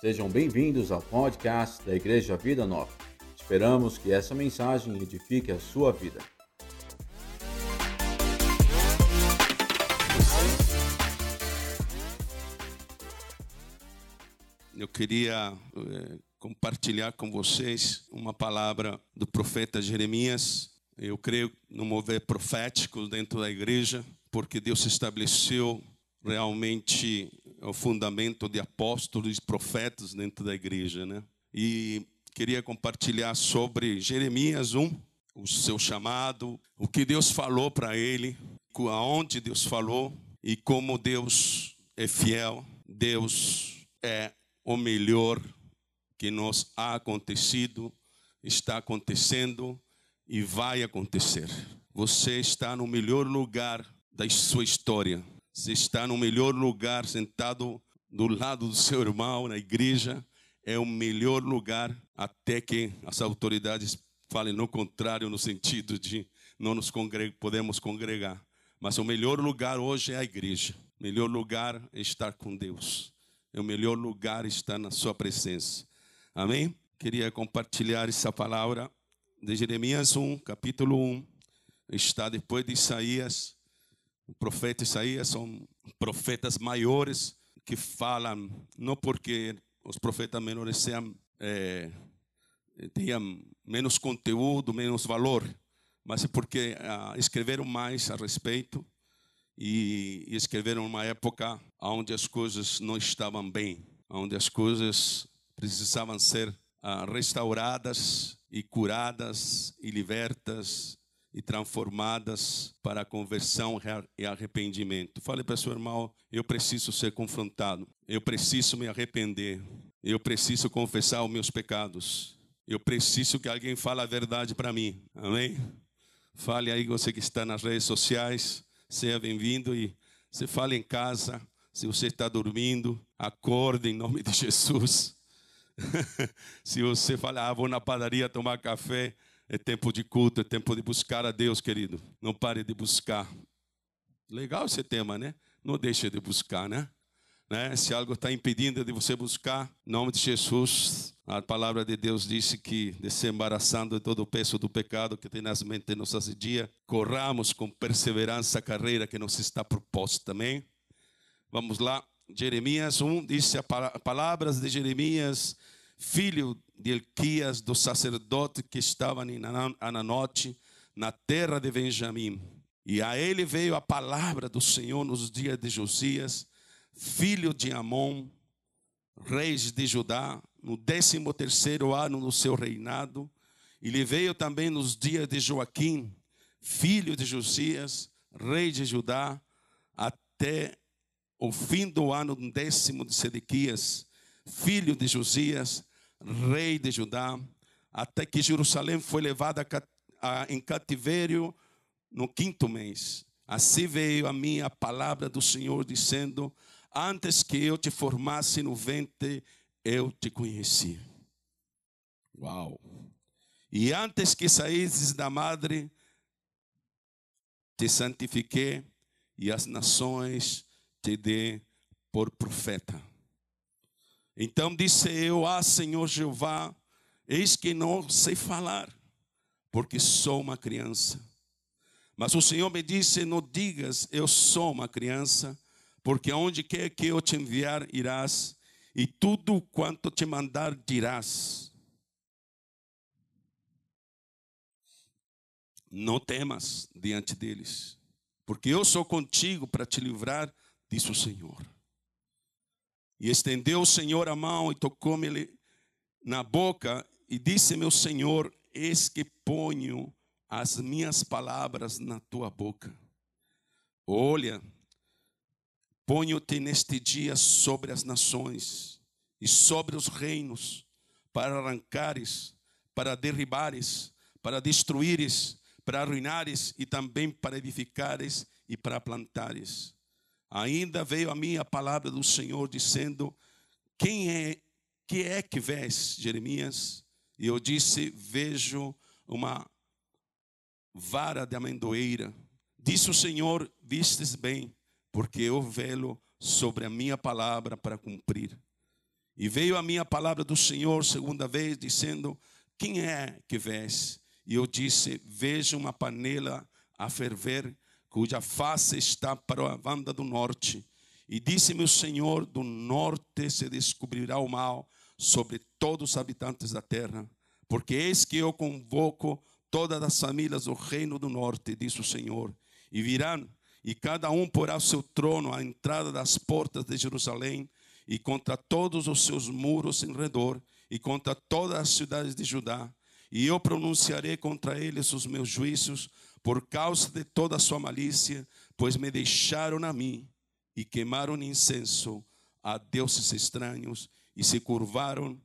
Sejam bem-vindos ao podcast da Igreja Vida Nova. Esperamos que essa mensagem edifique a sua vida. Eu queria eh, compartilhar com vocês uma palavra do profeta Jeremias. Eu creio no mover profético dentro da igreja, porque Deus estabeleceu realmente o fundamento de apóstolos e profetas dentro da igreja, né? E queria compartilhar sobre Jeremias 1, o seu chamado, o que Deus falou para ele, aonde Deus falou e como Deus é fiel. Deus é o melhor que nos ha acontecido, está acontecendo e vai acontecer. Você está no melhor lugar da sua história. Você está no melhor lugar, sentado do lado do seu irmão na igreja. É o melhor lugar até que as autoridades falem no contrário, no sentido de não nos congre podemos congregar. Mas o melhor lugar hoje é a igreja. O melhor lugar é estar com Deus. É o melhor lugar estar na sua presença. Amém? Queria compartilhar essa palavra de Jeremias 1, capítulo 1. Está depois de Isaías o profeta Isaías são profetas maiores que falam, não porque os profetas menores sejam, é, tenham menos conteúdo, menos valor, mas é porque ah, escreveram mais a respeito e, e escreveram uma época onde as coisas não estavam bem, onde as coisas precisavam ser ah, restauradas e curadas e libertas e transformadas para conversão e arrependimento. Fale para seu irmão: eu preciso ser confrontado, eu preciso me arrepender, eu preciso confessar os meus pecados, eu preciso que alguém fale a verdade para mim. Amém? Fale aí, você que está nas redes sociais, seja bem-vindo e você fale em casa. Se você está dormindo, acorde em nome de Jesus. Se você fala, ah, vou na padaria tomar café, é tempo de culto, é tempo de buscar a Deus, querido. Não pare de buscar. Legal esse tema, né? Não deixe de buscar, né? né? Se algo está impedindo de você buscar, em nome de Jesus, a palavra de Deus disse que, desembaraçando de todo o peso do pecado que tenazmente nos assedia, corramos com perseverança a carreira que nos está proposta também. Vamos lá, Jeremias 1, disse a palavras de Jeremias filho de Elquias, do sacerdote que estava em Ananote, na terra de Benjamim. E a ele veio a palavra do Senhor nos dias de Josias, filho de Amon, reis de Judá, no décimo terceiro ano do seu reinado. E lhe veio também nos dias de Joaquim, filho de Josias, rei de Judá, até o fim do ano décimo de Sedequias, filho de Josias, rei de Judá, até que Jerusalém foi levada em cativeiro no quinto mês. Assim veio a mim a palavra do Senhor, dizendo: Antes que eu te formasse no ventre, eu te conheci. Uau! E antes que saísses da madre, te santifiquei, e as nações te dei por profeta. Então disse eu: Ah, Senhor Jeová, eis que não sei falar, porque sou uma criança. Mas o Senhor me disse: Não digas, eu sou uma criança, porque aonde quer que eu te enviar, irás, e tudo quanto te mandar, dirás. Não temas diante deles, porque eu sou contigo para te livrar, disse o Senhor. E estendeu o Senhor a mão e tocou-me na boca e disse: Meu Senhor, eis que ponho as minhas palavras na tua boca. Olha, ponho-te neste dia sobre as nações e sobre os reinos, para arrancares, para derribares, para destruíres, para arruinares e também para edificares e para plantares. Ainda veio a mim a palavra do Senhor dizendo: Quem é que é que vês, Jeremias? E eu disse: Vejo uma vara de amendoeira. Disse o Senhor: Vistes bem, porque eu velo sobre a minha palavra para cumprir. E veio a minha palavra do Senhor segunda vez, dizendo: Quem é que vês? E eu disse: Vejo uma panela a ferver, cuja face está para a banda do norte. E disse-me o Senhor: Do norte se descobrirá o mal sobre todos os habitantes da terra, porque eis que eu convoco todas as famílias do reino do norte, diz o Senhor, e virão, e cada um porá o seu trono à entrada das portas de Jerusalém e contra todos os seus muros em redor, e contra todas as cidades de Judá. E eu pronunciarei contra eles os meus juízos, por causa de toda a sua malícia, pois me deixaram a mim e queimaram incenso a deuses estranhos e se curvaram,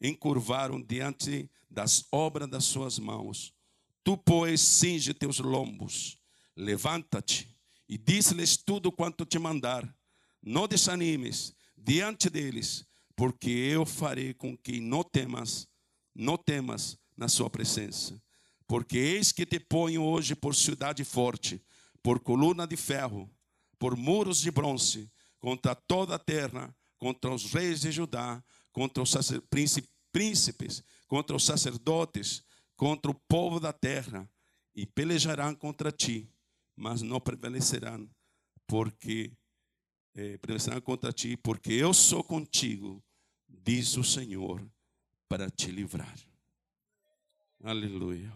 encurvaram diante das obras das suas mãos. Tu, pois, cinge teus lombos, levanta-te e diz-lhes tudo quanto te mandar. Não desanimes, diante deles, porque eu farei com que não temas, não temas na sua presença. Porque eis que te ponho hoje por cidade forte, por coluna de ferro, por muros de bronze, contra toda a terra, contra os reis de Judá, contra os príncipes, contra os sacerdotes, contra o povo da terra, e pelejarão contra ti, mas não prevalecerão, porque eh, prevalecerão contra ti, porque eu sou contigo, diz o Senhor, para te livrar. Aleluia.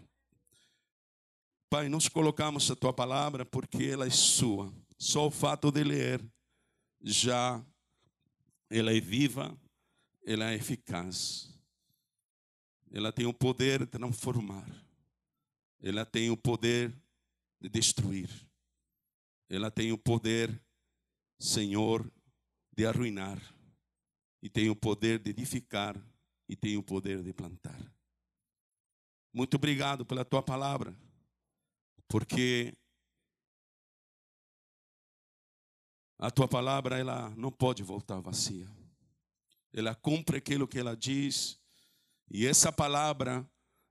Pai, nós colocamos a tua palavra porque ela é sua. Só o fato de ler já ela é viva, ela é eficaz. Ela tem o poder de transformar. Ela tem o poder de destruir. Ela tem o poder Senhor, de arruinar, e tem o poder de edificar, e tem o poder de plantar. Muito obrigado pela tua palavra, porque a tua palavra ela não pode voltar vazia. Ela cumpre aquilo que ela diz, e essa palavra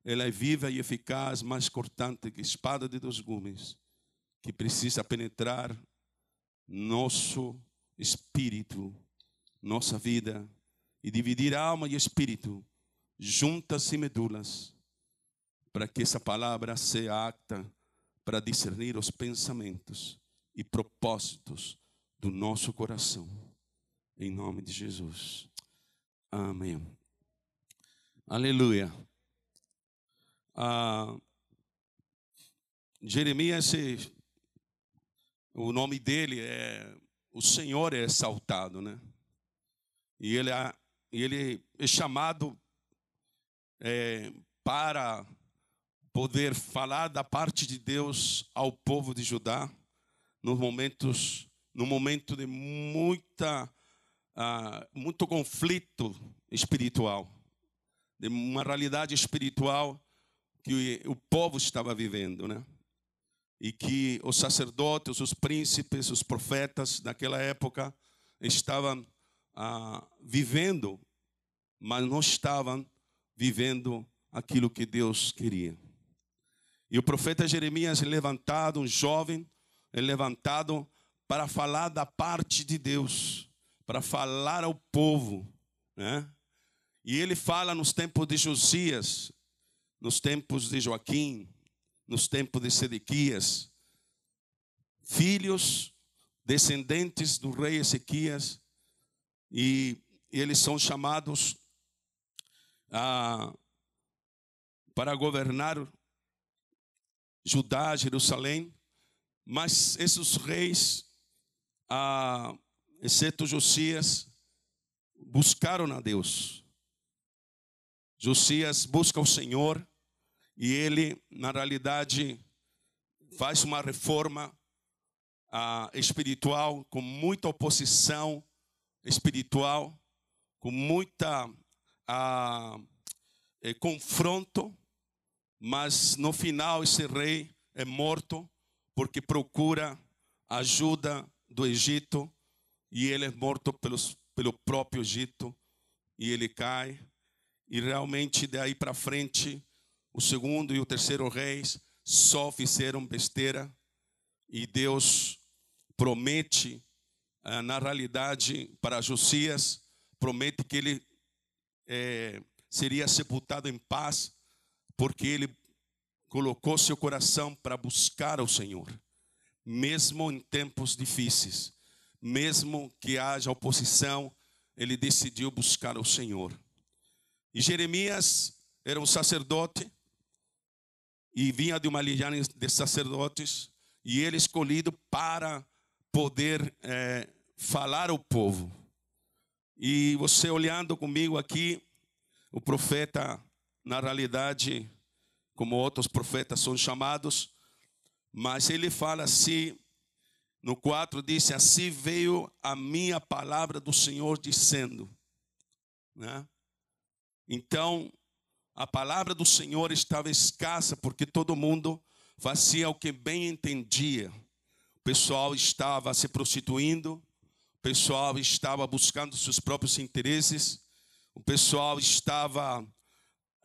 ela é viva e eficaz, mais cortante que espada de dois gumes, que precisa penetrar nosso espírito, nossa vida, e dividir alma e espírito, juntas e medulas, para que essa palavra seja apta para discernir os pensamentos e propósitos do nosso coração. Em nome de Jesus. Amém. Aleluia. Ah, Jeremias o nome dele é o Senhor é exaltado, né? E ele é, ele é chamado é, para poder falar da parte de Deus ao povo de Judá nos momentos, no momento de muita, uh, muito conflito espiritual, de uma realidade espiritual que o povo estava vivendo, né? e que os sacerdotes, os príncipes, os profetas daquela época estavam ah, vivendo, mas não estavam vivendo aquilo que Deus queria. E o profeta Jeremias é levantado, um jovem, é levantado para falar da parte de Deus, para falar ao povo, né? E ele fala nos tempos de Josias, nos tempos de Joaquim, nos tempos de Sedequias, filhos descendentes do rei Ezequias, e eles são chamados ah, para governar Judá, Jerusalém, mas esses reis, ah, exceto Josias, buscaram a Deus. Josias busca o Senhor, e ele, na realidade, faz uma reforma ah, espiritual com muita oposição espiritual, com muita ah, eh, confronto, mas no final esse rei é morto porque procura ajuda do Egito e ele é morto pelos, pelo próprio Egito e ele cai. E realmente daí para frente o segundo e o terceiro reis só fizeram besteira e Deus promete, ah, na realidade, para Josias, promete que ele é, seria sepultado em paz, porque ele colocou seu coração para buscar ao Senhor, mesmo em tempos difíceis, mesmo que haja oposição, ele decidiu buscar ao Senhor. E Jeremias era um sacerdote e vinha de uma linhagem de sacerdotes e ele escolhido para poder é, falar ao povo. E você olhando comigo aqui, o profeta, na realidade, como outros profetas são chamados, mas ele fala assim, no 4 disse: Assim veio a minha palavra do Senhor dizendo. Né? Então, a palavra do Senhor estava escassa, porque todo mundo fazia o que bem entendia. O pessoal estava se prostituindo, o pessoal estava buscando seus próprios interesses, o pessoal estava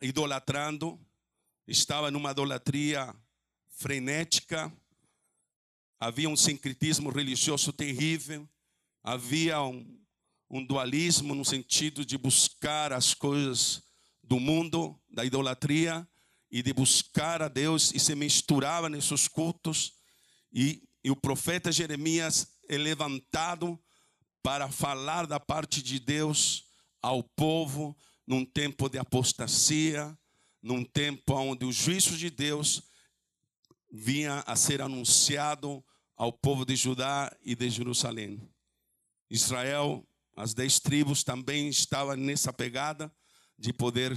idolatrando, estava numa idolatria frenética, havia um sincretismo religioso terrível, havia um, um dualismo no sentido de buscar as coisas do mundo, da idolatria, e de buscar a Deus, e se misturava nesses cultos, e, e o profeta Jeremias é levantado para falar da parte de Deus ao povo num tempo de apostasia, num tempo onde o juízo de Deus vinha a ser anunciado ao povo de Judá e de Jerusalém. Israel, as dez tribos também estavam nessa pegada de poder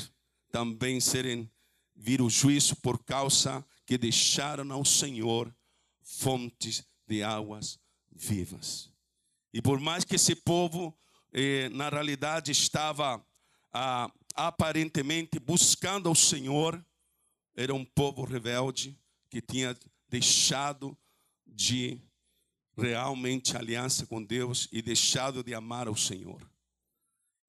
também serem vir o juízo por causa que deixaram ao Senhor fontes de águas vivas. E por mais que esse povo, eh, na realidade, estava ah, aparentemente buscando ao Senhor, era um povo rebelde que tinha deixado de realmente aliança com Deus e deixado de amar ao Senhor.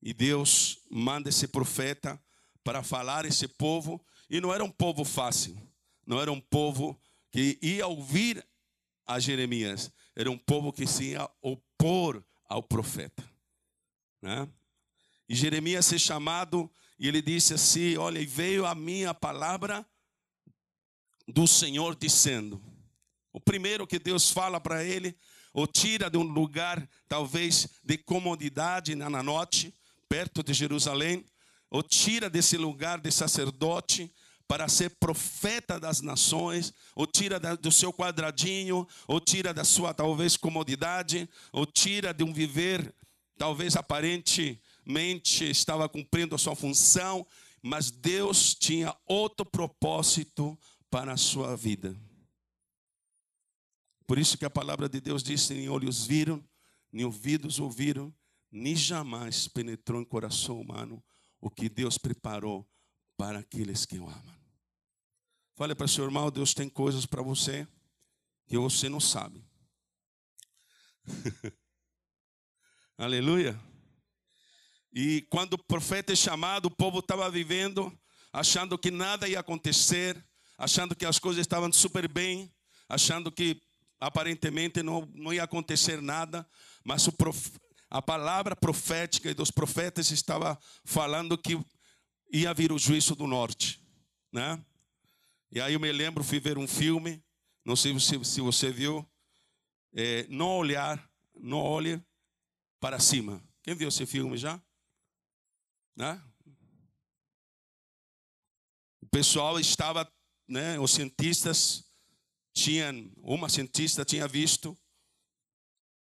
E Deus manda esse profeta para falar esse povo, e não era um povo fácil, não era um povo que ia ouvir a Jeremias, era um povo que se ia opor ao profeta. Né? E Jeremias é chamado, e ele disse assim: Olha, e veio a minha palavra do Senhor dizendo. O primeiro que Deus fala para ele, o tira de um lugar talvez de comodidade na Nanote, perto de Jerusalém, o tira desse lugar de sacerdote para ser profeta das nações, ou tira do seu quadradinho, ou tira da sua talvez comodidade, ou tira de um viver talvez aparente mente estava cumprindo a sua função, mas Deus tinha outro propósito para a sua vida. Por isso que a palavra de Deus diz: nem olhos viram, nem ouvidos ouviram, nem jamais penetrou em coração humano o que Deus preparou para aqueles que o amam. Fale para o seu irmão: Deus tem coisas para você que você não sabe. Aleluia. E quando o profeta é chamado, o povo estava vivendo, achando que nada ia acontecer, achando que as coisas estavam super bem, achando que aparentemente não, não ia acontecer nada, mas prof... a palavra profética dos profetas estava falando que ia vir o juízo do norte, né? E aí eu me lembro, fui ver um filme, não sei se, se você viu, é, não olhar, não olhe para cima. Quem viu esse filme já? Né? O pessoal estava, né, os cientistas tinham, uma cientista tinha visto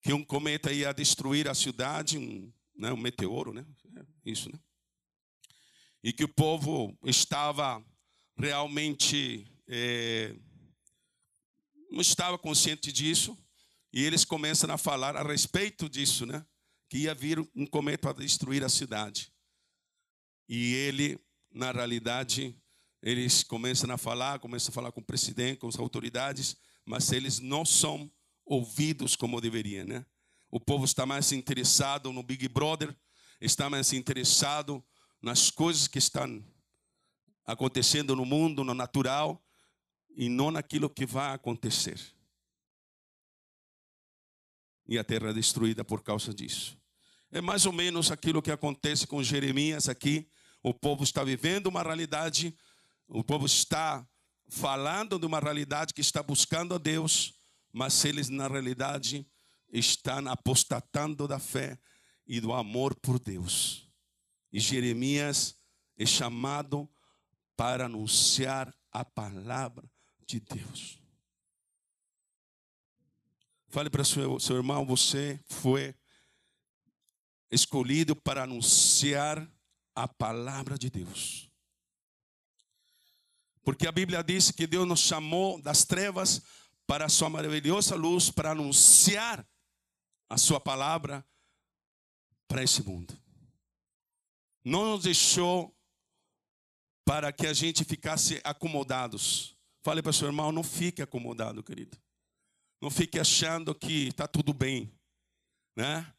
que um cometa ia destruir a cidade, um, né, um meteoro, né? Isso, né? E que o povo estava realmente é, não estava consciente disso, e eles começam a falar a respeito disso, né? Que ia vir um cometa para destruir a cidade. E ele, na realidade, eles começam a falar, começam a falar com o presidente, com as autoridades, mas eles não são ouvidos como deveriam, né? O povo está mais interessado no Big Brother, está mais interessado nas coisas que estão acontecendo no mundo, no natural, e não naquilo que vai acontecer. E a terra é destruída por causa disso. É mais ou menos aquilo que acontece com Jeremias aqui. O povo está vivendo uma realidade, o povo está falando de uma realidade que está buscando a Deus, mas eles na realidade estão apostatando da fé e do amor por Deus. E Jeremias é chamado para anunciar a palavra de Deus. Fale para seu, seu irmão, você foi escolhido para anunciar a palavra de Deus. Porque a Bíblia diz que Deus nos chamou das trevas para a sua maravilhosa luz, para anunciar a sua palavra para esse mundo. Não nos deixou para que a gente ficasse acomodados. Fale para seu irmão, não fique acomodado, querido. Não fique achando que está tudo bem, né?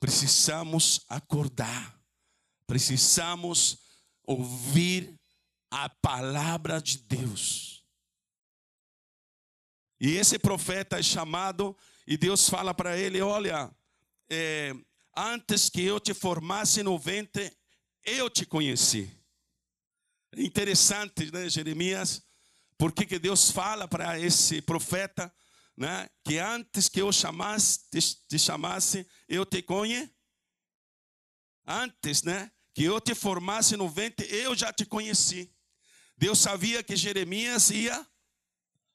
Precisamos acordar. Precisamos ouvir a palavra de Deus. E esse profeta é chamado e Deus fala para ele: Olha, é, antes que eu te formasse no ventre, eu te conheci. Interessante, né, Jeremias? Porque que Deus fala para esse profeta né? que antes que eu chamasse, te, te chamasse, eu te conhe. Antes, né? Que eu te formasse no ventre, eu já te conheci. Deus sabia que Jeremias ia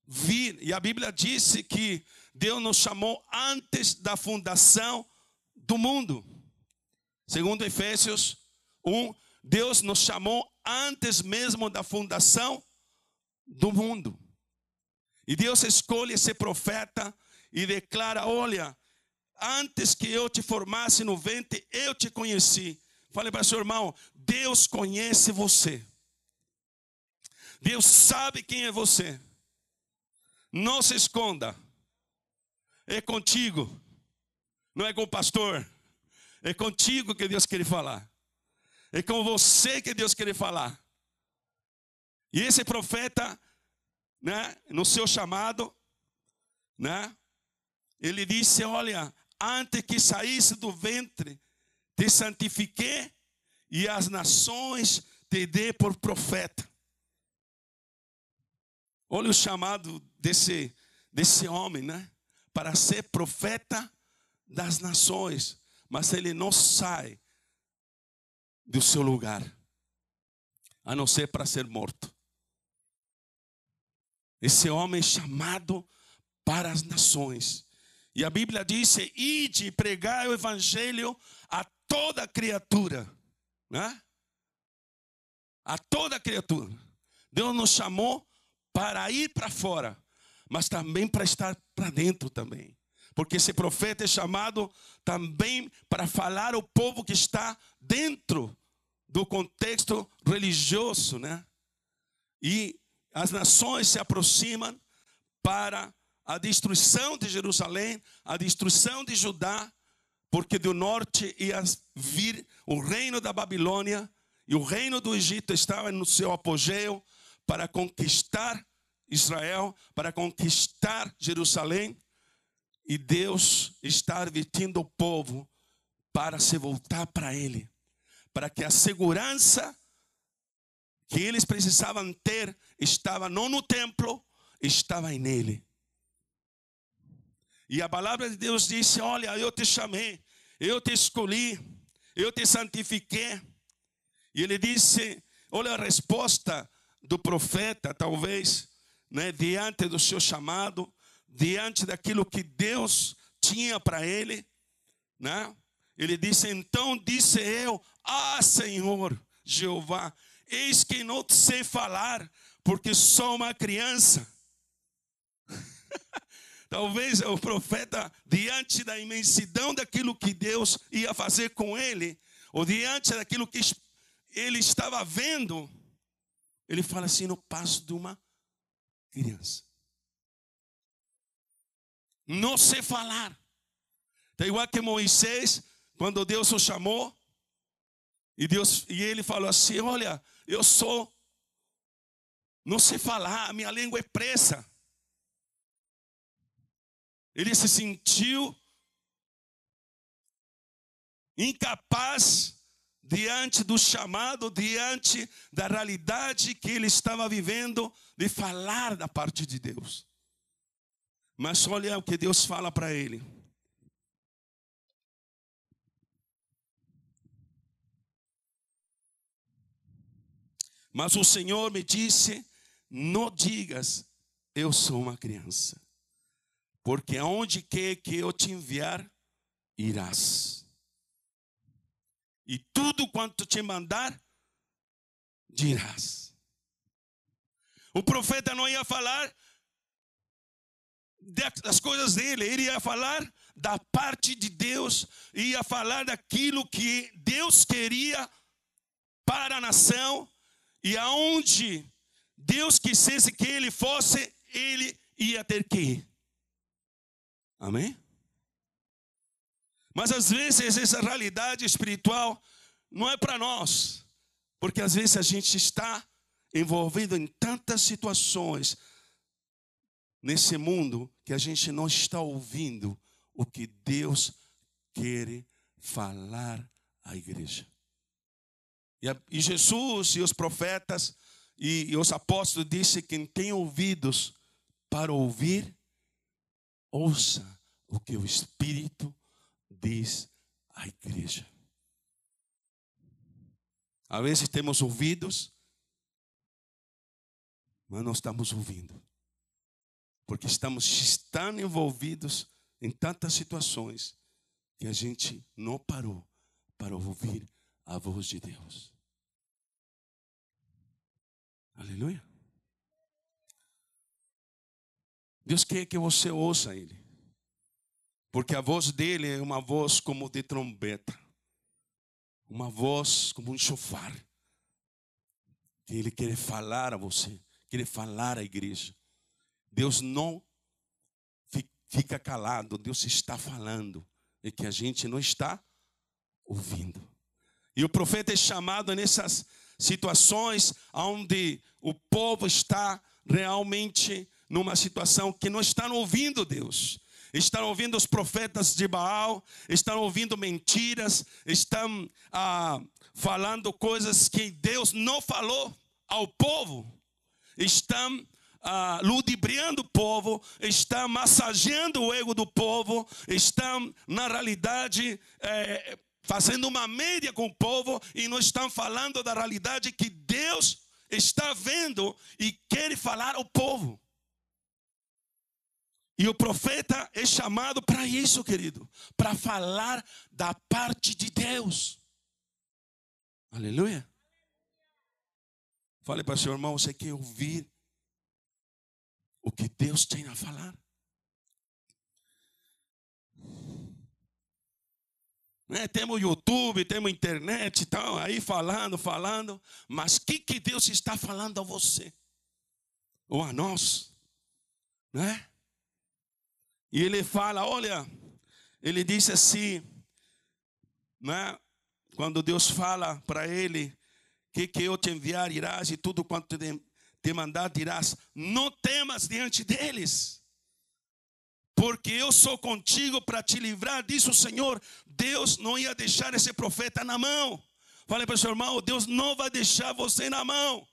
vir. E a Bíblia disse que Deus nos chamou antes da fundação do mundo. Segundo Efésios 1, Deus nos chamou antes mesmo da fundação do mundo. E Deus escolhe esse profeta e declara: Olha, antes que eu te formasse no ventre, eu te conheci. Fale para seu irmão: Deus conhece você. Deus sabe quem é você. Não se esconda. É contigo. Não é com o pastor. É contigo que Deus quer falar. É com você que Deus quer falar. E esse profeta né, no seu chamado, né, ele disse: Olha, antes que saísse do ventre, te santifiquei e as nações te dei por profeta. Olha o chamado desse, desse homem, né? Para ser profeta das nações. Mas ele não sai do seu lugar, a não ser para ser morto. Esse homem chamado para as nações. E a Bíblia diz: ide pregar o evangelho a toda criatura. Né? A toda criatura. Deus nos chamou para ir para fora, mas também para estar para dentro também. Porque esse profeta é chamado também para falar ao povo que está dentro do contexto religioso, né? E as nações se aproximam para a destruição de Jerusalém, a destruição de Judá, porque do norte ia vir o reino da Babilônia e o reino do Egito estava no seu apogeu para conquistar Israel, para conquistar Jerusalém. E Deus está advertindo o povo para se voltar para Ele, para que a segurança que eles precisavam ter estava não no templo, estava nele. E a palavra de Deus disse: Olha, eu te chamei, eu te escolhi, eu te santifiquei. E ele disse: Olha a resposta do profeta, talvez, né, diante do seu chamado, diante daquilo que Deus tinha para ele, né? Ele disse: Então disse eu, Ah, Senhor Jeová, Eis que não sei falar, porque sou uma criança. Talvez o profeta, diante da imensidão daquilo que Deus ia fazer com ele, ou diante daquilo que ele estava vendo, ele fala assim: no passo de uma criança. Não sei falar. Está igual que Moisés, quando Deus o chamou, e, Deus, e ele falou assim: Olha, eu sou, não sei falar, minha língua é presa. Ele se sentiu incapaz diante do chamado, diante da realidade que ele estava vivendo, de falar da parte de Deus. Mas olha o que Deus fala para ele. Mas o Senhor me disse: Não digas, eu sou uma criança, porque aonde quer que eu te enviar, irás. E tudo quanto te mandar, dirás. O profeta não ia falar das coisas dele, ele ia falar da parte de Deus, ia falar daquilo que Deus queria para a nação e aonde Deus quisesse que ele fosse, ele ia ter que ir. Amém? Mas às vezes essa realidade espiritual não é para nós, porque às vezes a gente está envolvido em tantas situações nesse mundo que a gente não está ouvindo o que Deus quer falar à igreja. E, Jesus e os profetas e, os apóstolos que quem tem ouvidos para ouvir, ouça o que o Espírito diz à igreja. Às vezes temos ouvidos, mas não estamos ouvindo. Porque estamos tão envolvidos em tantas situações que a gente não parou para ouvir a voz de Deus. Aleluia. Deus quer que você ouça Ele. Porque a voz dele é uma voz como de trombeta. Uma voz como um chofar. Que ele quer falar a você. Quer falar à igreja. Deus não fica calado. Deus está falando. E que a gente não está ouvindo. E o profeta é chamado nessas situações onde o povo está realmente numa situação que não está ouvindo Deus estão ouvindo os profetas de Baal, estão ouvindo mentiras, estão ah, falando coisas que Deus não falou ao povo, estão ah, ludibriando o povo, estão massageando o ego do povo, estão, na realidade, é, fazendo uma média com o povo e não estão falando da realidade que Deus está vendo e quer falar ao povo. E o profeta é chamado para isso, querido, para falar da parte de Deus. Aleluia. Fale para o seu irmão, você quer ouvir o que Deus tem a falar? Né, temos YouTube, temos internet, então aí falando, falando, mas o que, que Deus está falando a você? Ou a nós? Né? E ele fala: olha, ele disse assim, né? quando Deus fala para ele que, que eu te enviar irás e tudo quanto te, te mandar dirás, não temas diante deles, porque eu sou contigo para te livrar, disso o Senhor. Deus não ia deixar esse profeta na mão. Fale para o seu irmão: Deus não vai deixar você na mão.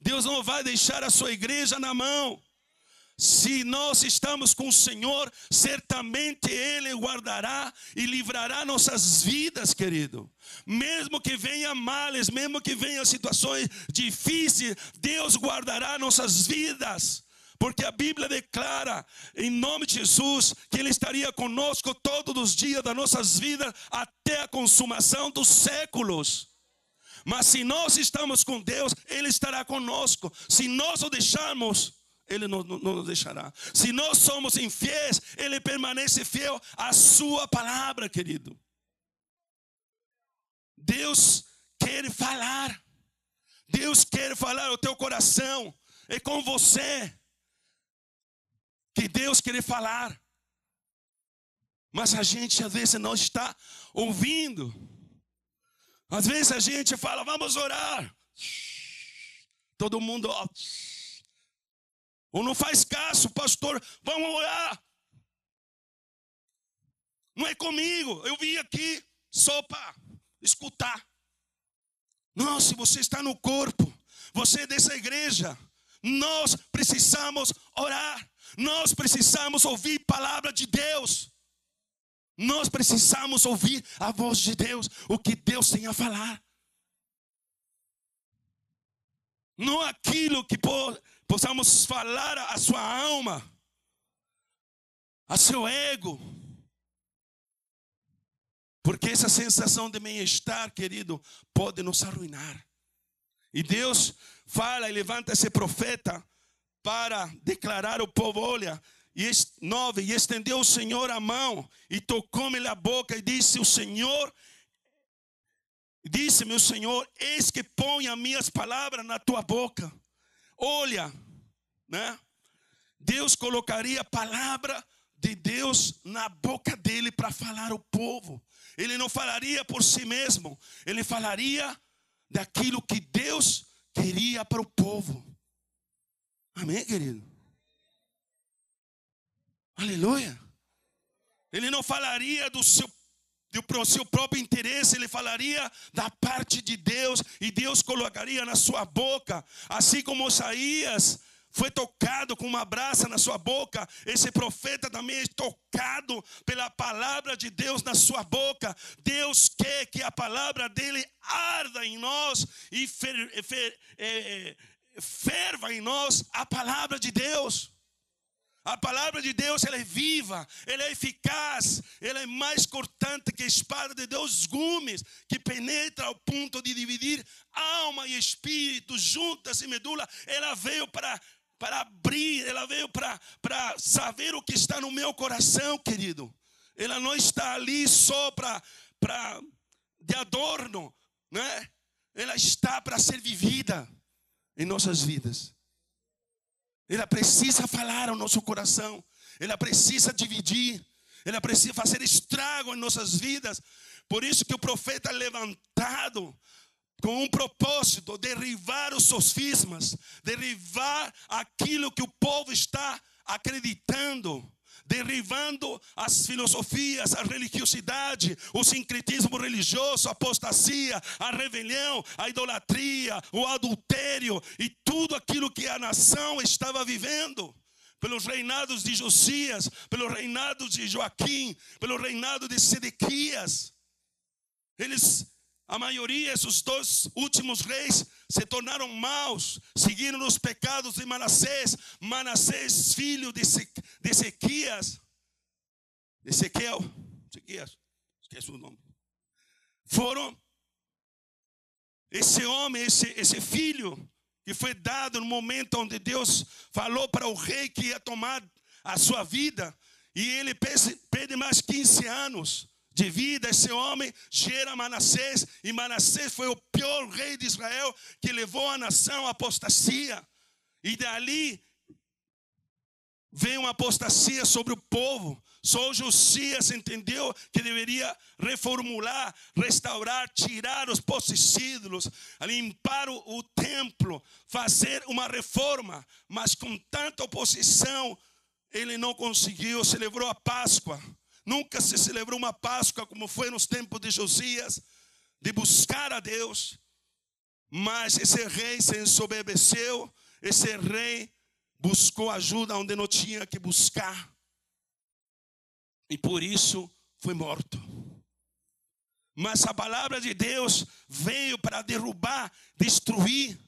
Deus não vai deixar a sua igreja na mão. Se nós estamos com o Senhor, certamente Ele guardará e livrará nossas vidas, querido. Mesmo que venha males, mesmo que venham situações difíceis, Deus guardará nossas vidas. Porque a Bíblia declara, em nome de Jesus, que Ele estaria conosco todos os dias das nossas vidas até a consumação dos séculos. Mas se nós estamos com Deus, Ele estará conosco. Se nós o deixarmos, ele não, não, não nos deixará. Se nós somos infiéis, Ele permanece fiel à Sua palavra, querido. Deus quer falar. Deus quer falar ao teu coração. É com você que Deus quer falar. Mas a gente às vezes não está ouvindo. Às vezes a gente fala, vamos orar. Todo mundo, ó, ou não faz caso, pastor, vamos orar. Não é comigo, eu vim aqui. só para escutar. Não, se você está no corpo, você é dessa igreja, nós precisamos orar, nós precisamos ouvir palavra de Deus. Nós precisamos ouvir a voz de Deus, o que Deus tem a falar. Não aquilo que possamos falar à sua alma, a seu ego. Porque essa sensação de bem-estar, querido, pode nos arruinar. E Deus fala e levanta esse profeta para declarar ao povo: olha, e e estendeu o Senhor a mão e tocou-me a boca e disse: O Senhor, disse meu Senhor, eis que põe as minhas palavras na tua boca. Olha, né? Deus colocaria a palavra de Deus na boca dele para falar ao povo. Ele não falaria por si mesmo, ele falaria daquilo que Deus queria para o povo. Amém, querido? Aleluia. Ele não falaria do seu do seu próprio interesse, ele falaria da parte de Deus e Deus colocaria na sua boca, assim como Isaías foi tocado com uma braça na sua boca, esse profeta também é tocado pela palavra de Deus na sua boca. Deus quer que a palavra dele arda em nós e fer, fer, é, ferva em nós a palavra de Deus. A palavra de Deus ela é viva, ela é eficaz, ela é mais cortante que a espada de dois gumes, que penetra ao ponto de dividir alma e espírito, juntas e medula. Ela veio para, para abrir, ela veio para, para saber o que está no meu coração, querido. Ela não está ali só para, para de adorno, né? Ela está para ser vivida em nossas vidas. Ela precisa falar ao nosso coração. Ela precisa dividir. Ela precisa fazer estrago em nossas vidas. Por isso que o profeta é levantado com um propósito, derribar os sofismas, derribar aquilo que o povo está acreditando derribando as filosofias, a religiosidade, o sincretismo religioso, a apostasia, a rebelião, a idolatria, o adultério e tudo aquilo que a nação estava vivendo. Pelos reinados de Josias, pelos reinados de Joaquim, pelo reinado de Sedequias. Eles a maioria, esses dois últimos reis, se tornaram maus, seguiram os pecados de Manassés. Manassés, filho de Ezequias, Ezequiel, Ezequias, esqueci o nome. Foram esse homem, esse, esse filho, que foi dado no momento onde Deus falou para o rei que ia tomar a sua vida, e ele pede mais 15 anos de vida, esse homem gera Manassés, e Manassés foi o pior rei de Israel que levou a nação à apostasia. E dali veio uma apostasia sobre o povo. Só Josias entendeu que deveria reformular, restaurar, tirar os posses ídolos, limpar o, o templo, fazer uma reforma, mas com tanta oposição, ele não conseguiu, celebrou a Páscoa Nunca se celebrou uma Páscoa como foi nos tempos de Josias, de buscar a Deus. Mas esse rei se ensoberbeceu, esse rei buscou ajuda onde não tinha que buscar. E por isso foi morto. Mas a palavra de Deus veio para derrubar, destruir.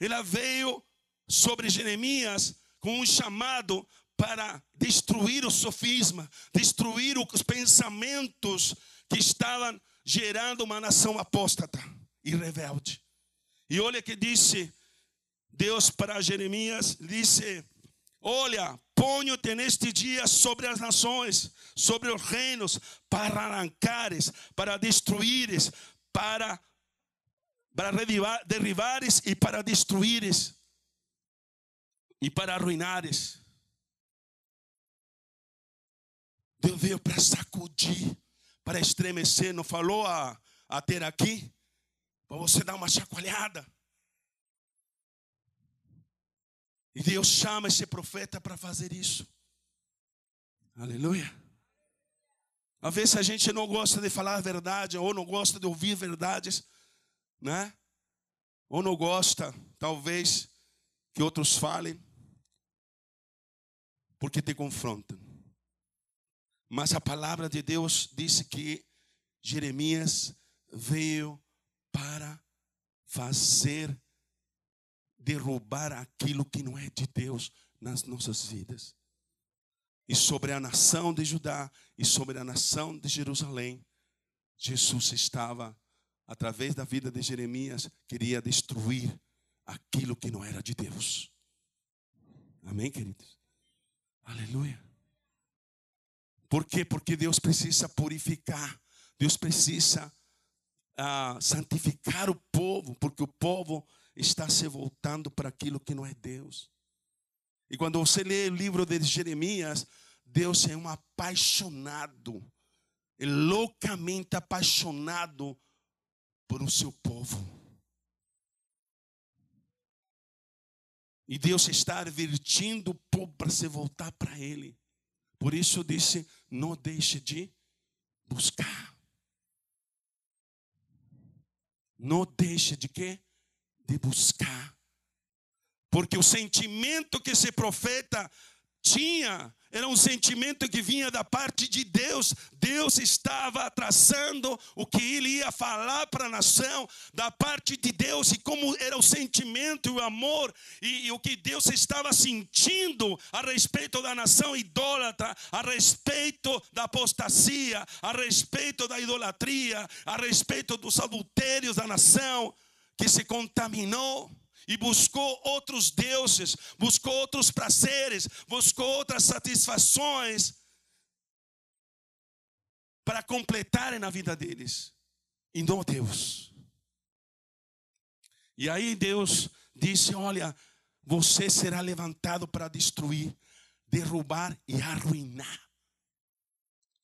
Ela veio sobre Jeremias com um chamado para destruir o sofisma, destruir os pensamentos que estavam gerando uma nação apóstata e rebelde. E olha que disse Deus para Jeremias, disse: Olha, ponho-te neste dia sobre as nações, sobre os reinos, para arrancares, para destruires, para, para derribares e para destruires, e para arruinares. Deus veio para sacudir, para estremecer. Não falou a, a ter aqui? Para você dar uma chacoalhada. E Deus chama esse profeta para fazer isso. Aleluia. Às vezes a gente não gosta de falar a verdade, ou não gosta de ouvir verdades, né? Ou não gosta, talvez, que outros falem, porque te confrontam. Mas a palavra de Deus disse que Jeremias veio para fazer derrubar aquilo que não é de Deus nas nossas vidas. E sobre a nação de Judá e sobre a nação de Jerusalém, Jesus estava, através da vida de Jeremias, queria destruir aquilo que não era de Deus. Amém, queridos? Aleluia. Por quê? Porque Deus precisa purificar, Deus precisa uh, santificar o povo, porque o povo está se voltando para aquilo que não é Deus. E quando você lê o livro de Jeremias, Deus é um apaixonado, é loucamente apaixonado por o seu povo. E Deus está advertindo o povo para se voltar para Ele. Por isso disse: não deixe de buscar. Não deixe de quê? De buscar. Porque o sentimento que esse profeta tinha era um sentimento que vinha da parte de Deus. Deus estava traçando o que ele ia falar para a nação, da parte de Deus, e como era o sentimento o amor, e, e, o que Deus estava sentindo a respeito da nação idólatra, a respeito da apostasia, a respeito da idolatria, a respeito dos adultérios da nação que se contaminou e buscou outros deuses, buscou outros prazeres, buscou outras satisfações para completarem na vida deles, não Deus. E aí Deus disse: Olha, você será levantado para destruir, derrubar e arruinar.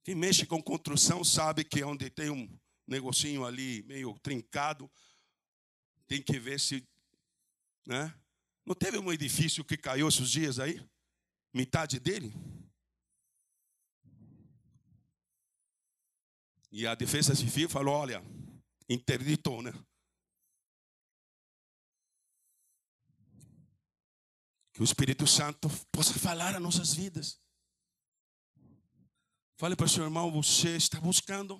Quem mexe com construção sabe que onde tem um negocinho ali meio trincado, tem que ver se né? Não teve um edifício que caiu esses dias aí? Metade dele? E a defesa civil falou: olha, interditou, né? Que o Espírito Santo possa falar a nossas vidas. Fale para o seu irmão: você está buscando,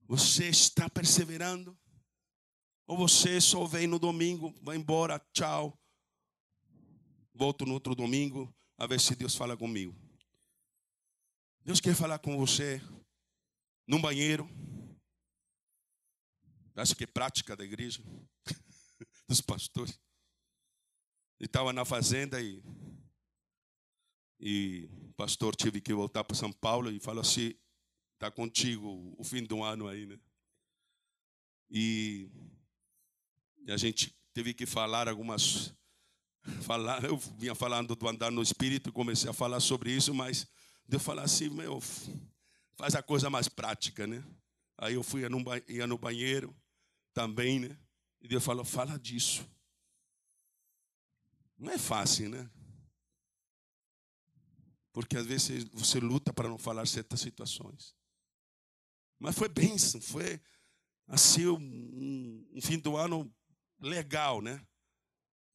você está perseverando. Ou você só vem no domingo, vai embora, tchau. Volto no outro domingo, a ver se Deus fala comigo. Deus quer falar com você num banheiro. Acho que é prática da igreja, dos pastores. Ele estava na fazenda e, e o pastor tive que voltar para São Paulo e falou assim: está contigo o fim do ano aí, né? E e a gente teve que falar algumas. Falar, eu vinha falando do andar no espírito, comecei a falar sobre isso, mas Deus falou assim: meu, faz a coisa mais prática, né? Aí eu fui, ia no banheiro também, né? E Deus falou: fala disso. Não é fácil, né? Porque às vezes você luta para não falar certas situações. Mas foi bênção, foi assim um, um fim do ano legal, né?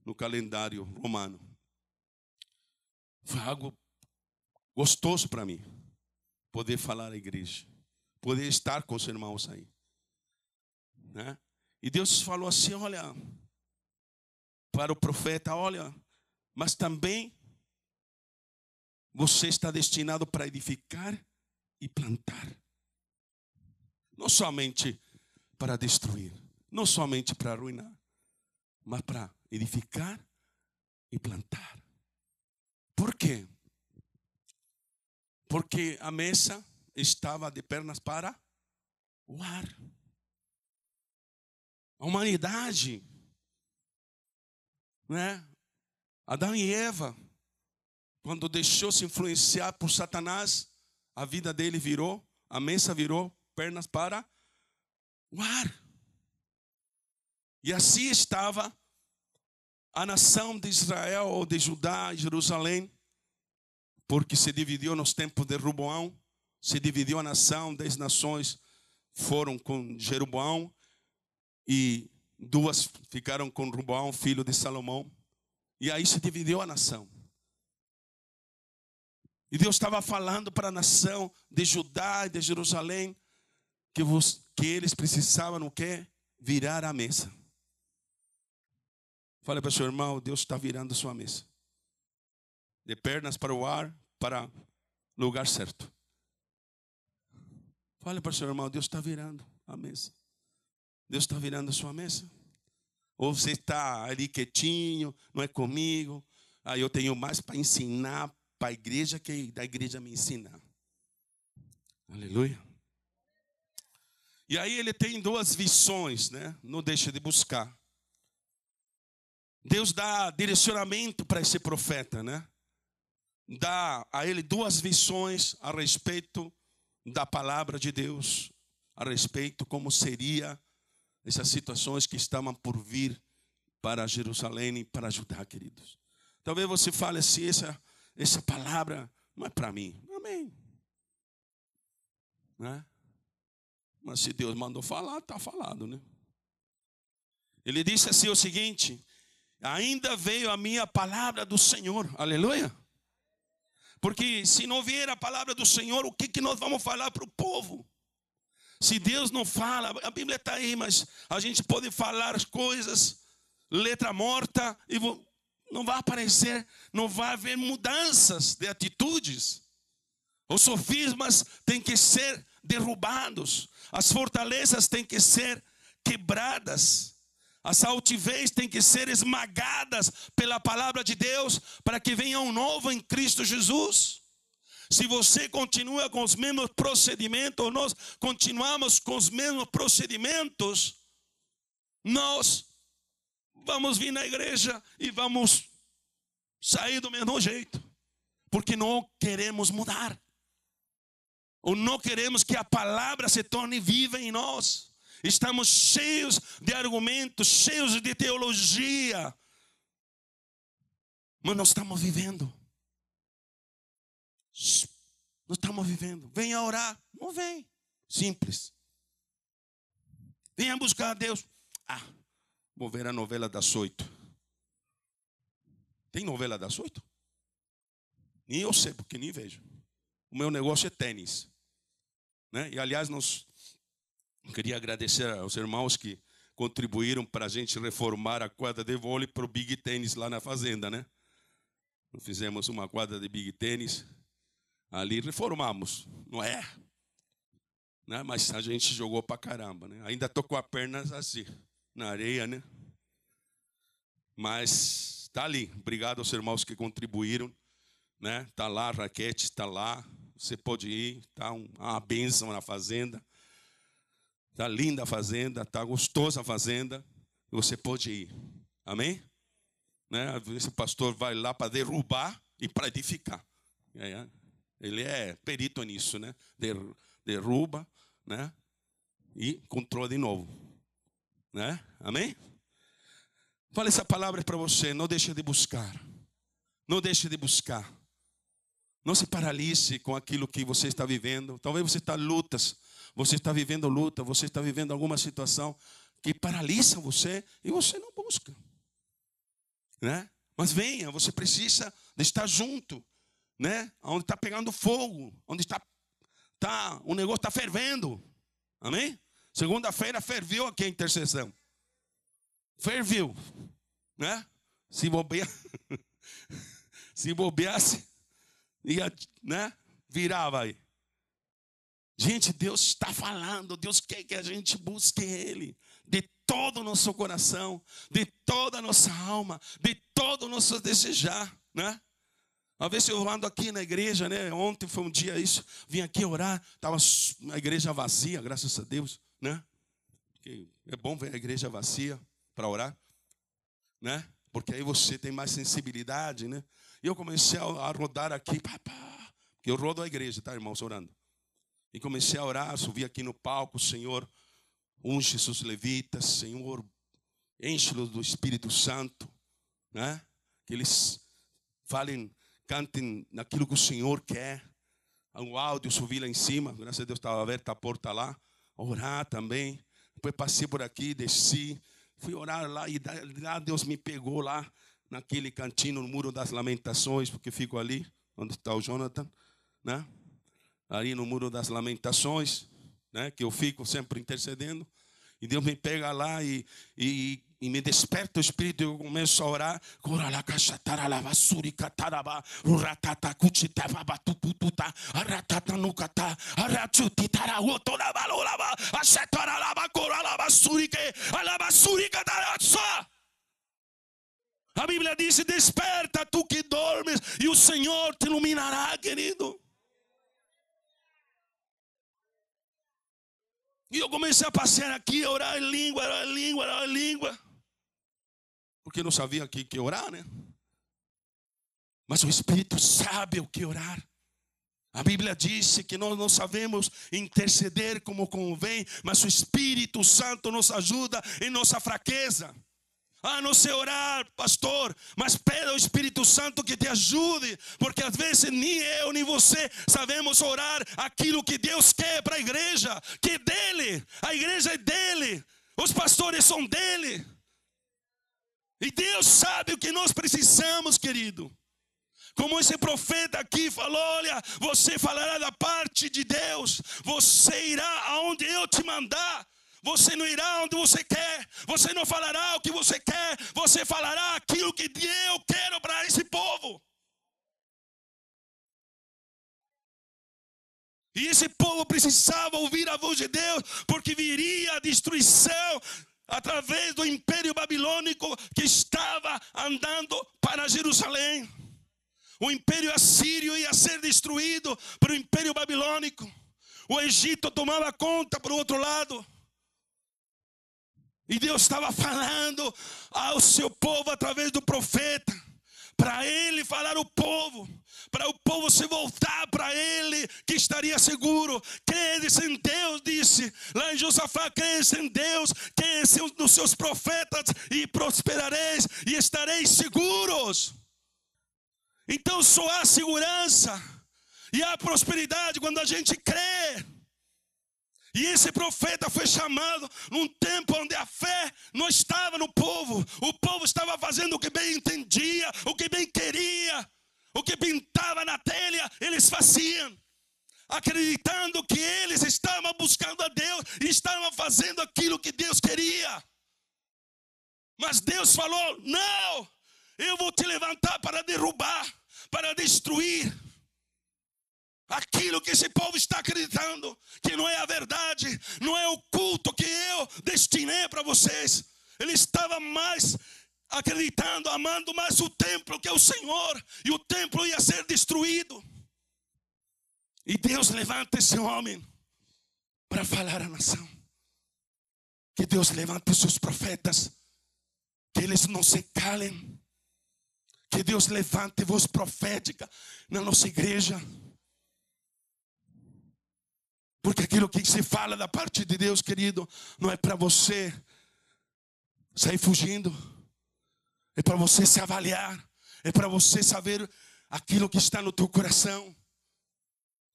No calendário romano. Foi algo gostoso para mim poder falar à igreja, poder estar com os irmãos aí, né? E Deus falou assim, olha, para o profeta, olha, mas também você está destinado para edificar e plantar. Não somente para destruir, não somente para arruinar, mas para edificar e plantar. Por quê? Porque a mesa estava de pernas para o ar. A humanidade, né? Adão e Eva, quando deixou se influenciar por Satanás, a vida dele virou, a mesa virou pernas para o ar. E assim estava a nação de Israel ou de Judá, Jerusalém, porque se dividiu nos tempos de Ruboão, se dividiu a nação, dez nações foram com Jeroboão e duas ficaram com Roboão, filho de Salomão. E aí se dividiu a nação. E Deus estava falando para a nação de Judá e de Jerusalém que, vos, que eles precisavam o quê? Virar a mesa. Fale para o seu irmão, Deus está virando a sua mesa. De pernas para o ar, para lugar certo. Fale para o seu irmão, Deus está virando a mesa. Deus está virando a sua mesa. Ou você está ali quietinho, não é comigo. Aí eu tenho mais para ensinar para a igreja que da igreja me ensinar. Aleluia. E aí ele tem duas visões, né? Não deixa de buscar. Deus dá direcionamento para esse profeta, né? Dá a ele duas visões a respeito da palavra de Deus, a respeito como seria essas situações que estavam por vir para Jerusalém e para Judá, queridos. Talvez você fale assim, essa, essa palavra não é para mim. Amém. Né? Mas se Deus mandou falar, está falado, né? Ele disse assim o seguinte: ainda veio a minha palavra do Senhor, aleluia. Porque se não vier a palavra do Senhor, o que, que nós vamos falar para o povo? Se Deus não fala, a Bíblia está aí, mas a gente pode falar as coisas, letra morta, e não vai aparecer, não vai haver mudanças de atitudes. Os sofismas têm que ser derrubados, as fortalezas têm que ser quebradas, as altivez têm que ser esmagadas pela palavra de Deus, para que venha um novo em Cristo Jesus. Se você continua com os mesmos procedimentos, nós continuamos com os mesmos procedimentos, nós vamos vir na igreja e vamos sair do mesmo jeito, porque não queremos mudar, ou não queremos que a palavra se torne viva em nós. Estamos cheios de argumentos, cheios de teologia, mas nós estamos vivendo. Nós estamos vivendo. Venha orar. Não vem. Simples. Venha buscar a Deus. Ah, vou ver a novela das oito. Tem novela das oito? Nem eu sei, porque nem vejo. O meu negócio é tênis. Né? E aliás, nós queria agradecer aos irmãos que contribuíram para a gente reformar a quadra de vôlei para o Big Tênis lá na fazenda, né? Fizemos uma quadra de Big Tênis ali reformamos, não é? Né? Mas a gente jogou pra caramba, né? Ainda tô com a perna assim, na areia, né? Mas tá ali. Obrigado aos irmãos que contribuíram, né? Tá lá, a raquete está lá. Você pode ir, tá uma bênção na fazenda. Tá linda a fazenda, tá gostosa a fazenda. Você pode ir. Amém? Né? Esse pastor vai lá para derrubar e para edificar. É, é. Ele é perito nisso, né? Derruba, né? E controla de novo. Né? Amém? Fala essa palavra para você. Não deixe de buscar. Não deixe de buscar. Não se paralise com aquilo que você está vivendo. Talvez você está lutas. Você está vivendo luta. Você está vivendo alguma situação que paralisa você e você não busca. Né? Mas venha, você precisa de estar junto né? Onde está pegando fogo, onde está, tá, o negócio está fervendo. Amém? Segunda-feira ferviu aqui a intercessão. Ferviu, né? Se bobear, se bobeasse, ia, né? Virava aí. Gente, Deus está falando, Deus quer que a gente busque Ele de todo o nosso coração, de toda a nossa alma, de todo o nosso desejar, né? Uma vez eu ando aqui na igreja, né? Ontem foi um dia isso, vim aqui orar, estava a igreja vazia, graças a Deus, né? É bom ver a igreja vazia para orar, né? Porque aí você tem mais sensibilidade, né? E eu comecei a rodar aqui, papá, porque eu rodo a igreja, tá, irmãos, orando. E comecei a orar, subi aqui no palco, Senhor, unge seus levitas, Senhor, enche-los do Espírito Santo, né? Que eles falem cantem naquilo que o Senhor quer. o áudio, subi lá em cima, graças a Deus estava aberta a porta lá, orar também. Depois passei por aqui, desci, fui orar lá e lá Deus me pegou lá naquele cantinho no Muro das Lamentações, porque fico ali, onde está o Jonathan, né? Ali no Muro das Lamentações, né? Que eu fico sempre intercedendo. E Deus me pega lá e, e, me desperta o espírito e eu começo a orar. A Bíblia diz: Desperta tu que dormes, e o Senhor te iluminará, querido. E eu comecei a passear aqui, orar em língua, orar em língua, orar em língua. Porque não sabia aqui que orar, né? Mas o Espírito sabe o que orar. A Bíblia diz que nós não sabemos interceder como convém, mas o Espírito Santo nos ajuda em nossa fraqueza. Ah, não sei orar, pastor, mas pede ao Espírito Santo que te ajude, porque às vezes nem eu nem você sabemos orar aquilo que Deus quer para a igreja, que é dele, a igreja é dele, os pastores são dele. E Deus sabe o que nós precisamos, querido. Como esse profeta aqui falou: olha, você falará da parte de Deus, você irá aonde eu te mandar. Você não irá onde você quer, você não falará o que você quer, você falará aquilo que eu quero para esse povo. E esse povo precisava ouvir a voz de Deus, porque viria a destruição através do império babilônico que estava andando para Jerusalém. O império assírio ia ser destruído pelo império babilônico. O Egito tomava conta o outro lado. E Deus estava falando ao seu povo através do profeta, para ele falar o povo, para o povo se voltar para ele, que estaria seguro. Credes em Deus, disse lá em Josafá: credes em Deus, credes nos seus profetas, e prosperareis e estareis seguros. Então só há segurança e há prosperidade quando a gente crê. E esse profeta foi chamado num tempo onde a fé não estava no povo. O povo estava fazendo o que bem entendia, o que bem queria, o que pintava na telha, eles faziam. Acreditando que eles estavam buscando a Deus e estavam fazendo aquilo que Deus queria. Mas Deus falou: Não, eu vou te levantar para derrubar, para destruir aquilo que esse povo está acreditando, que não é a verdade, não é o culto que eu destinei para vocês. Ele estava mais acreditando, amando mais o templo que o Senhor, e o templo ia ser destruído. E Deus levanta esse homem para falar à nação. Que Deus levante seus profetas, que eles não se calem. Que Deus levante voz profética na nossa igreja porque aquilo que se fala da parte de Deus, querido, não é para você sair fugindo, é para você se avaliar, é para você saber aquilo que está no teu coração.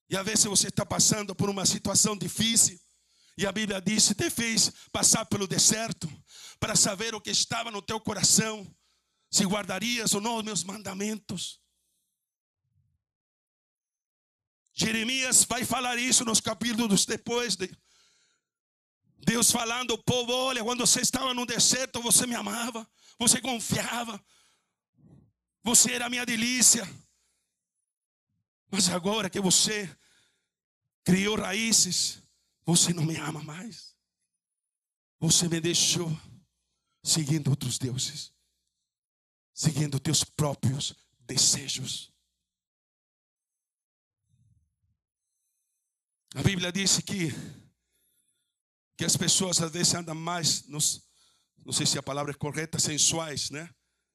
E às vezes você está passando por uma situação difícil, e a Bíblia diz: te fez passar pelo deserto para saber o que estava no teu coração, se guardarias ou não os meus mandamentos. Jeremias vai falar isso nos capítulos depois de Deus falando ao povo: olha, quando você estava no deserto, você me amava, você confiava, você era minha delícia. Mas agora que você criou raízes, você não me ama mais. Você me deixou seguindo outros deuses, seguindo teus próprios desejos. A Bíblia diz que, que as pessoas às vezes andam mais nos, não sei se a palavra é correta, sensuais, né?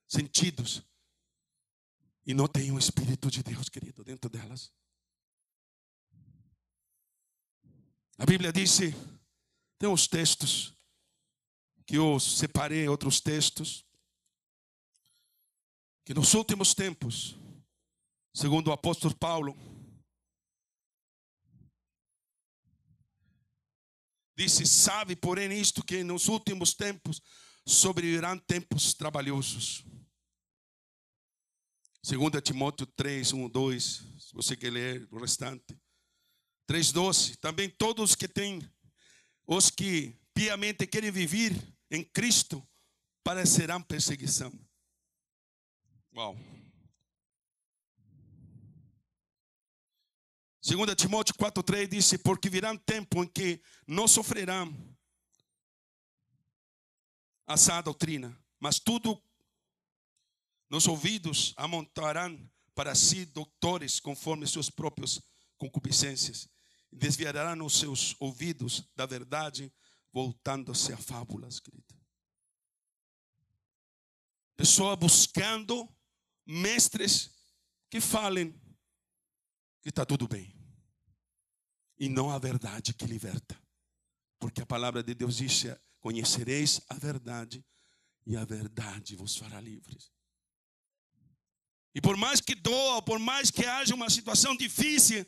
Sentidos. E não tem o Espírito de Deus, querido, dentro delas. A Bíblia diz, tem uns textos que eu separei, outros textos, que nos últimos tempos, segundo o apóstolo Paulo, Disse: Sabe, porém, isto que nos últimos tempos sobrevirão tempos trabalhosos. 2 Timóteo 3, 1, 2. Se você quer ler o restante. 3,12. Também todos que têm, os que piamente querem viver em Cristo, parecerão perseguição. Uau. 2 Timóteo 4,3 disse: Porque virá tempo em que não sofrerão a sã doutrina, mas tudo nos ouvidos amontarão para si doutores conforme suas próprias concupiscências, e desviarão os seus ouvidos da verdade, voltando-se a fábulas, querido. Pessoa buscando mestres que falem que está tudo bem. E não a verdade que liberta. Porque a palavra de Deus diz: Conhecereis a verdade, e a verdade vos fará livres. E por mais que doa, por mais que haja uma situação difícil,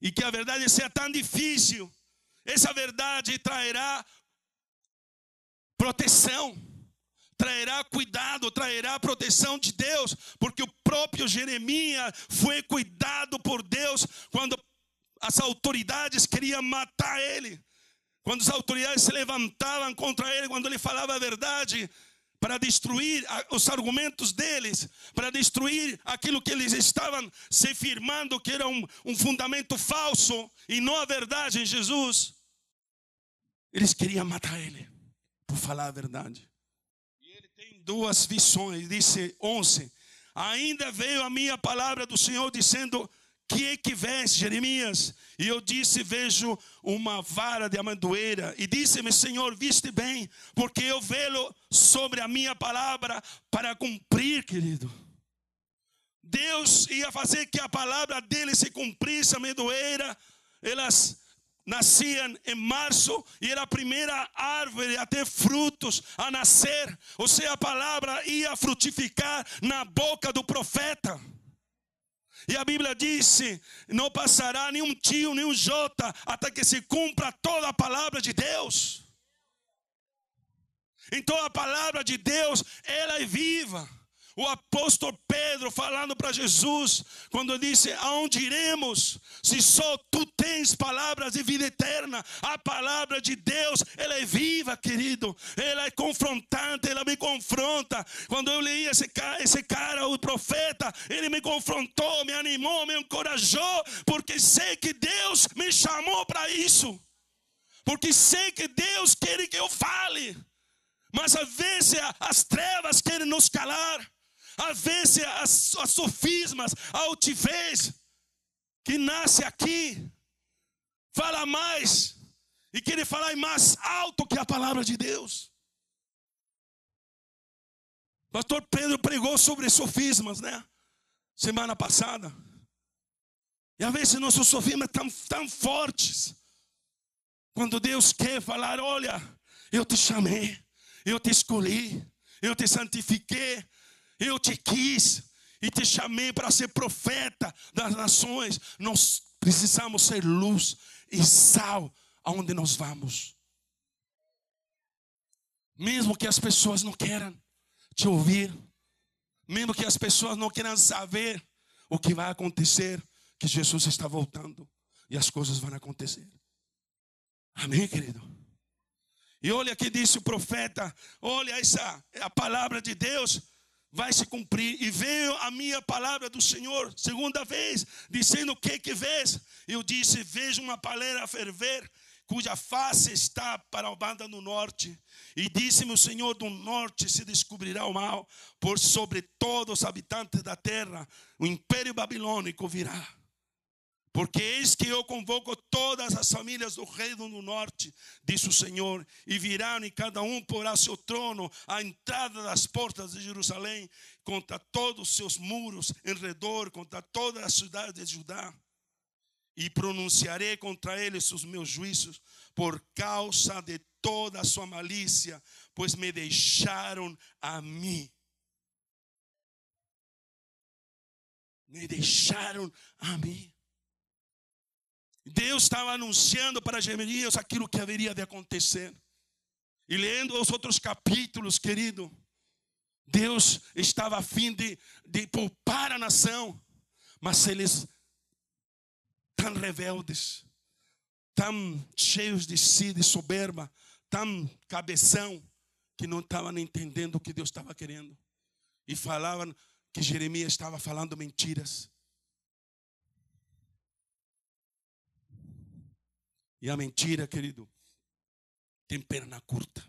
e que a verdade seja tão difícil, essa verdade trairá proteção, trairá cuidado, trairá proteção de Deus, porque o próprio Jeremias foi cuidado por Deus quando as autoridades queriam matar ele. Quando as autoridades se levantavam contra ele, quando ele falava a verdade, para destruir os argumentos deles, para destruir aquilo que eles estavam se firmando que era um, um fundamento falso e não a verdade em Jesus. Eles queriam matar ele por falar a verdade. E ele tem duas visões, disse 11: Ainda veio a minha palavra do Senhor dizendo: que vês, Jeremias? E eu disse: Vejo uma vara de amendoeira. E disse-me: Senhor, viste bem, porque eu velo sobre a minha palavra para cumprir, querido. Deus ia fazer que a palavra dele se cumprisse, a amendoeira. Elas nasciam em março e era a primeira árvore a ter frutos, a nascer. Ou seja, a palavra ia frutificar na boca do profeta. E a Bíblia disse: não passará nenhum tio, nenhum jota, até que se cumpra toda a palavra de Deus. Então a palavra de Deus, ela é viva. O apóstolo Pedro falando para Jesus, quando disse: Aonde iremos? Se só tu tens palavras de vida eterna. A palavra de Deus, ela é viva, querido. Ela é confrontante, ela me confronta. Quando eu li esse cara, esse cara, o profeta, ele me confrontou, me animou, me encorajou, porque sei que Deus me chamou para isso. Porque sei que Deus quer que eu fale. Mas às vezes as trevas querem nos calar às as, as sofismas, a altivez que nasce aqui, fala mais e querer falar mais alto que a palavra de Deus. Pastor Pedro pregou sobre sofismas, né? Semana passada. E às vezes nossos sofismas estão tão fortes. Quando Deus quer falar, olha, eu te chamei, eu te escolhi, eu te santifiquei, eu te quis e te chamei para ser profeta das nações. Nós precisamos ser luz e sal aonde nós vamos. Mesmo que as pessoas não queiram te ouvir, mesmo que as pessoas não queiram saber o que vai acontecer, que Jesus está voltando e as coisas vão acontecer. Amém, querido? E olha que disse o profeta, olha essa a palavra de Deus vai se cumprir. E veio a minha palavra do Senhor, segunda vez, dizendo: O que que vês? Eu disse: Vejo uma palheira ferver, cuja face está para a banda do norte. E disse-me o Senhor: Do norte se descobrirá o mal, por sobre todos os habitantes da terra, o império babilônico virá. Porque eis que eu convoco todas as famílias do reino do norte, diz o Senhor, e virão e cada um porá seu trono à entrada das portas de Jerusalém, contra todos os seus muros em redor, contra toda a cidade de Judá. E pronunciarei contra eles os meus juízos, por causa de toda a sua malícia, pois me deixaram a mim. Me deixaram a mim. Deus estava anunciando para Jeremias aquilo que haveria de acontecer. E lendo os outros capítulos, querido, Deus estava a fim de, de poupar a nação, mas eles, tão rebeldes, tão cheios de si, de soberba, tão cabeção, que não estavam entendendo o que Deus estava querendo. E falavam que Jeremias estava falando mentiras. E a mentira, querido, tem perna curta.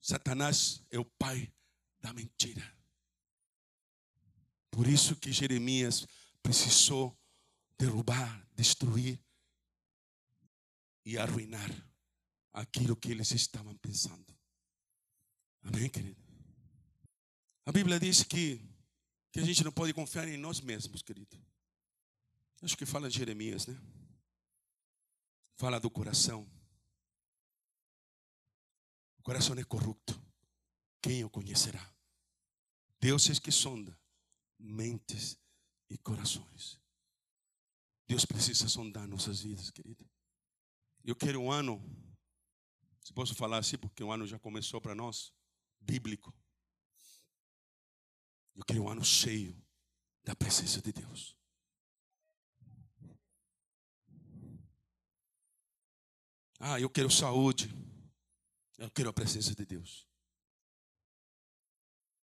Satanás é o pai da mentira. Por isso que Jeremias precisou derrubar, destruir e arruinar aquilo que eles estavam pensando. Amém, querido? A Bíblia diz que, que a gente não pode confiar em nós mesmos, querido. Acho que fala Jeremias, né? Fala do coração. O coração é corrupto. Quem o conhecerá? Deus é que sonda mentes e corações. Deus precisa sondar nossas vidas, querido. Eu quero um ano, se posso falar assim, porque o ano já começou para nós, bíblico. Eu quero um ano cheio da presença de Deus. Ah, eu quero saúde. Eu quero a presença de Deus.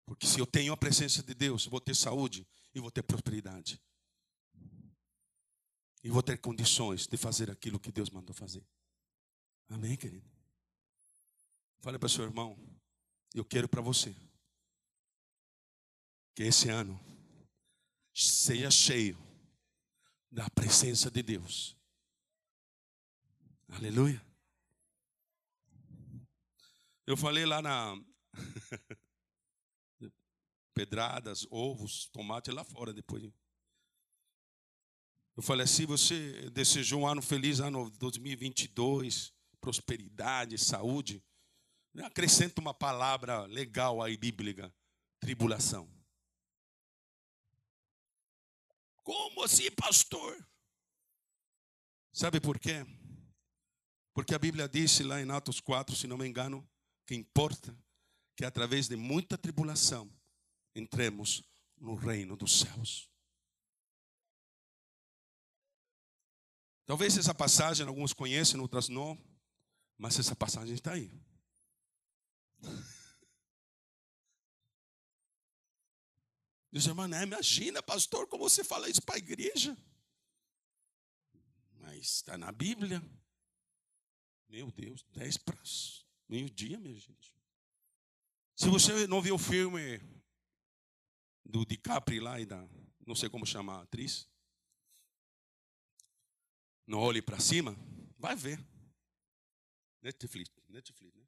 Porque se eu tenho a presença de Deus, eu vou ter saúde e vou ter prosperidade. E vou ter condições de fazer aquilo que Deus mandou fazer. Amém, querido? Fale para seu irmão. Eu quero para você que esse ano seja cheio da presença de Deus. Aleluia. Eu falei lá na pedradas, ovos, tomate lá fora depois. Eu falei assim: você desejou um ano feliz, ano 2022, prosperidade, saúde. Acrescenta uma palavra legal aí, bíblica: tribulação. Como assim, pastor? Sabe por quê? Porque a Bíblia disse lá em Atos 4, se não me engano, que importa que através de muita tribulação entremos no reino dos céus. Talvez essa passagem alguns conhecem, outras não, mas essa passagem está aí. Diz, irmã, imagina, pastor, como você fala isso para a igreja. Mas está na Bíblia. Meu Deus, 10 para meio-dia, minha gente. Se você não viu o filme do DiCaprio lá e da, não sei como chamar a atriz, não olhe para cima, vai ver. Netflix, Netflix, né?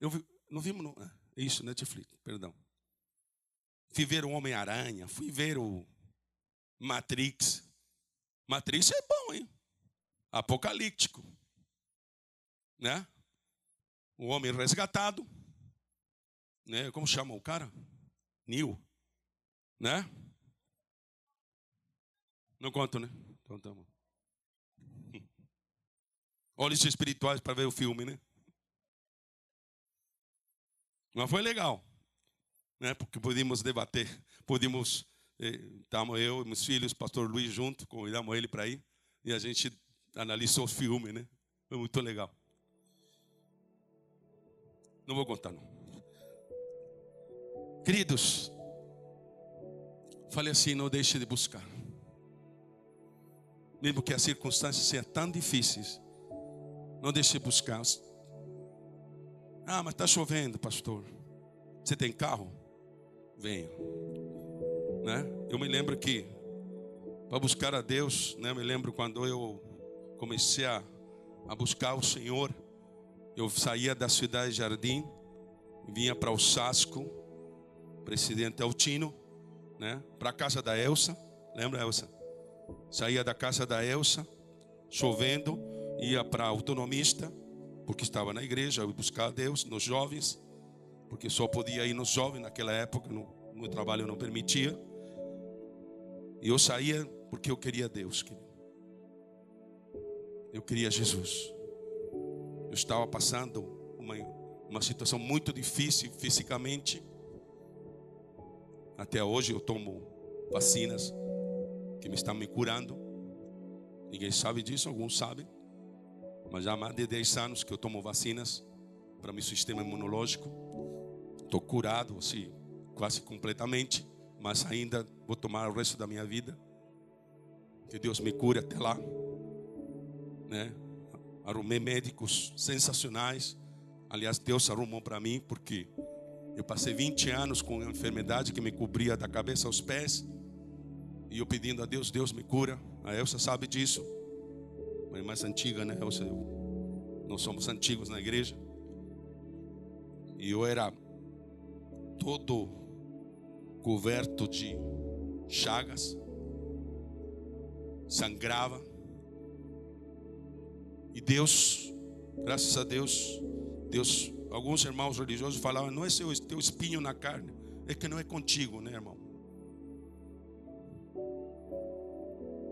Eu vi, não vimos, não, é, isso, Netflix, perdão. Fui ver o Homem-Aranha, fui ver o Matrix. Matrix é bom, hein? Apocalíptico né? O homem resgatado, né? Como chama o cara? Nil, né? Não conto, né? Então tá. Olhos espirituais para ver o filme, né? Mas foi legal, né? Porque podíamos debater, podíamos, estamos eu e meus filhos, pastor Luiz junto, convidamos ele para ir e a gente analisou o filme, né? Foi muito legal. Não vou contar, não. Queridos, falei assim: não deixe de buscar. Mesmo que as circunstâncias sejam tão difíceis, não deixe de buscar. Ah, mas está chovendo, pastor. Você tem carro? Venha. Né? Eu me lembro que, para buscar a Deus, né? me lembro quando eu comecei a, a buscar o Senhor. Eu saía da cidade de Jardim, vinha para o Sasco, presidente Altino, né? Para a casa da Elsa, lembra Elsa? Saía da casa da Elsa, chovendo, ia para autonomista, porque estava na igreja, eu ia buscar a Deus nos jovens, porque só podia ir nos jovens naquela época, no meu trabalho não permitia. E eu saía porque eu queria Deus, querido. eu queria Jesus. Eu estava passando uma, uma situação muito difícil fisicamente. Até hoje eu tomo vacinas que me estão me curando. Ninguém sabe disso, alguns sabem. Mas já há mais de 10 anos que eu tomo vacinas para meu sistema imunológico. Estou curado, assim, quase completamente. Mas ainda vou tomar o resto da minha vida. Que Deus me cure até lá. Né? Arrumei médicos sensacionais. Aliás, Deus arrumou para mim, porque eu passei 20 anos com uma enfermidade que me cobria da cabeça aos pés. E eu pedindo a Deus, Deus me cura. A Elsa sabe disso. Mas mais antiga, né? Elsa, nós somos antigos na igreja. E eu era todo coberto de chagas. Sangrava. E Deus, graças a Deus, Deus, alguns irmãos religiosos falavam: não é seu teu espinho na carne, é que não é contigo, né, irmão?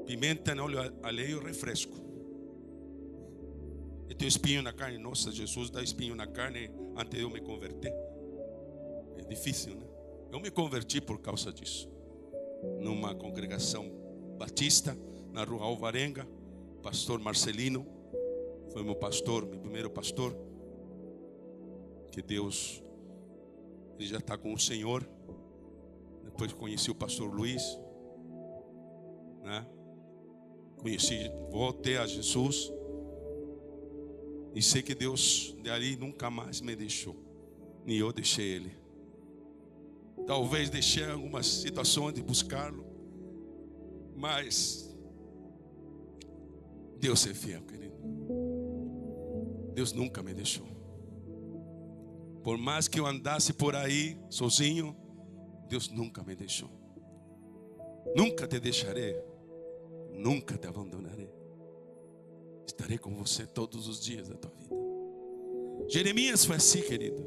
Pimenta no óleo alheio, refresco. E teu espinho na carne, nossa, Jesus dá espinho na carne antes de eu me converter. É difícil, né? Eu me converti por causa disso. Numa congregação batista, na rua Alvarenga, pastor Marcelino, foi meu pastor, meu primeiro pastor. Que Deus, ele já está com o Senhor. Depois conheci o pastor Luiz, né? Conheci, voltei a Jesus. E sei que Deus dali nunca mais me deixou. Nem eu deixei Ele. Talvez deixei algumas situações de buscá-lo. Mas Deus é fiel, querido. Deus nunca me deixou. Por mais que eu andasse por aí sozinho, Deus nunca me deixou. Nunca te deixarei nunca te abandonarei. Estarei com você todos os dias da tua vida. Jeremias foi assim, querido.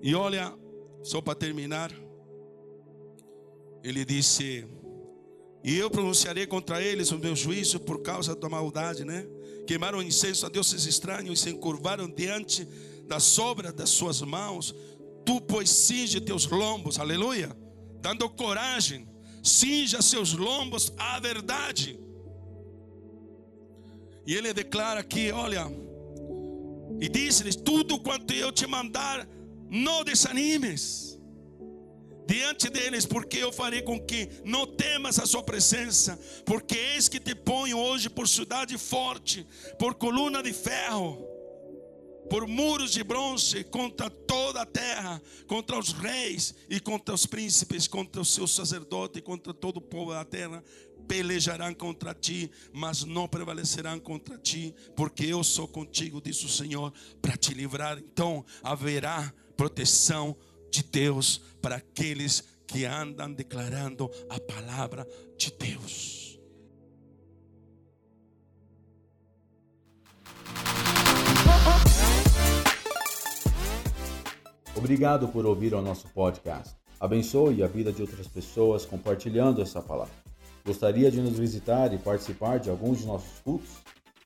E olha, só para terminar, ele disse: E eu pronunciarei contra eles o meu juízo por causa da maldade, né? Queimaram incenso a deuses estranhos e se encurvaram diante da sobra das suas mãos. Tu, pois, cinge teus lombos, aleluia, dando coragem cinja seus lombos à verdade. E ele declara aqui: olha, e diz-lhes: tudo quanto eu te mandar, não desanimes diante deles, porque eu farei com que não temas a sua presença, porque eis que te ponho hoje por cidade forte, por coluna de ferro por muros de bronze contra toda a terra, contra os reis e contra os príncipes, contra os seus sacerdotes, contra todo o povo da terra. Pelejarão contra ti, mas não prevalecerão contra ti, porque eu sou contigo, diz o Senhor, para te livrar. Então haverá proteção de Deus para aqueles que andam declarando a palavra de Deus. Obrigado por ouvir o nosso podcast. Abençoe a vida de outras pessoas compartilhando essa palavra. Gostaria de nos visitar e participar de alguns de nossos cultos?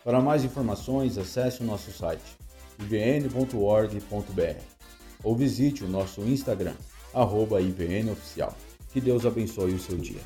Para mais informações, acesse o nosso site ivn.org.br ou visite o nosso Instagram, arroba IVNOficial. Que Deus abençoe o seu dia.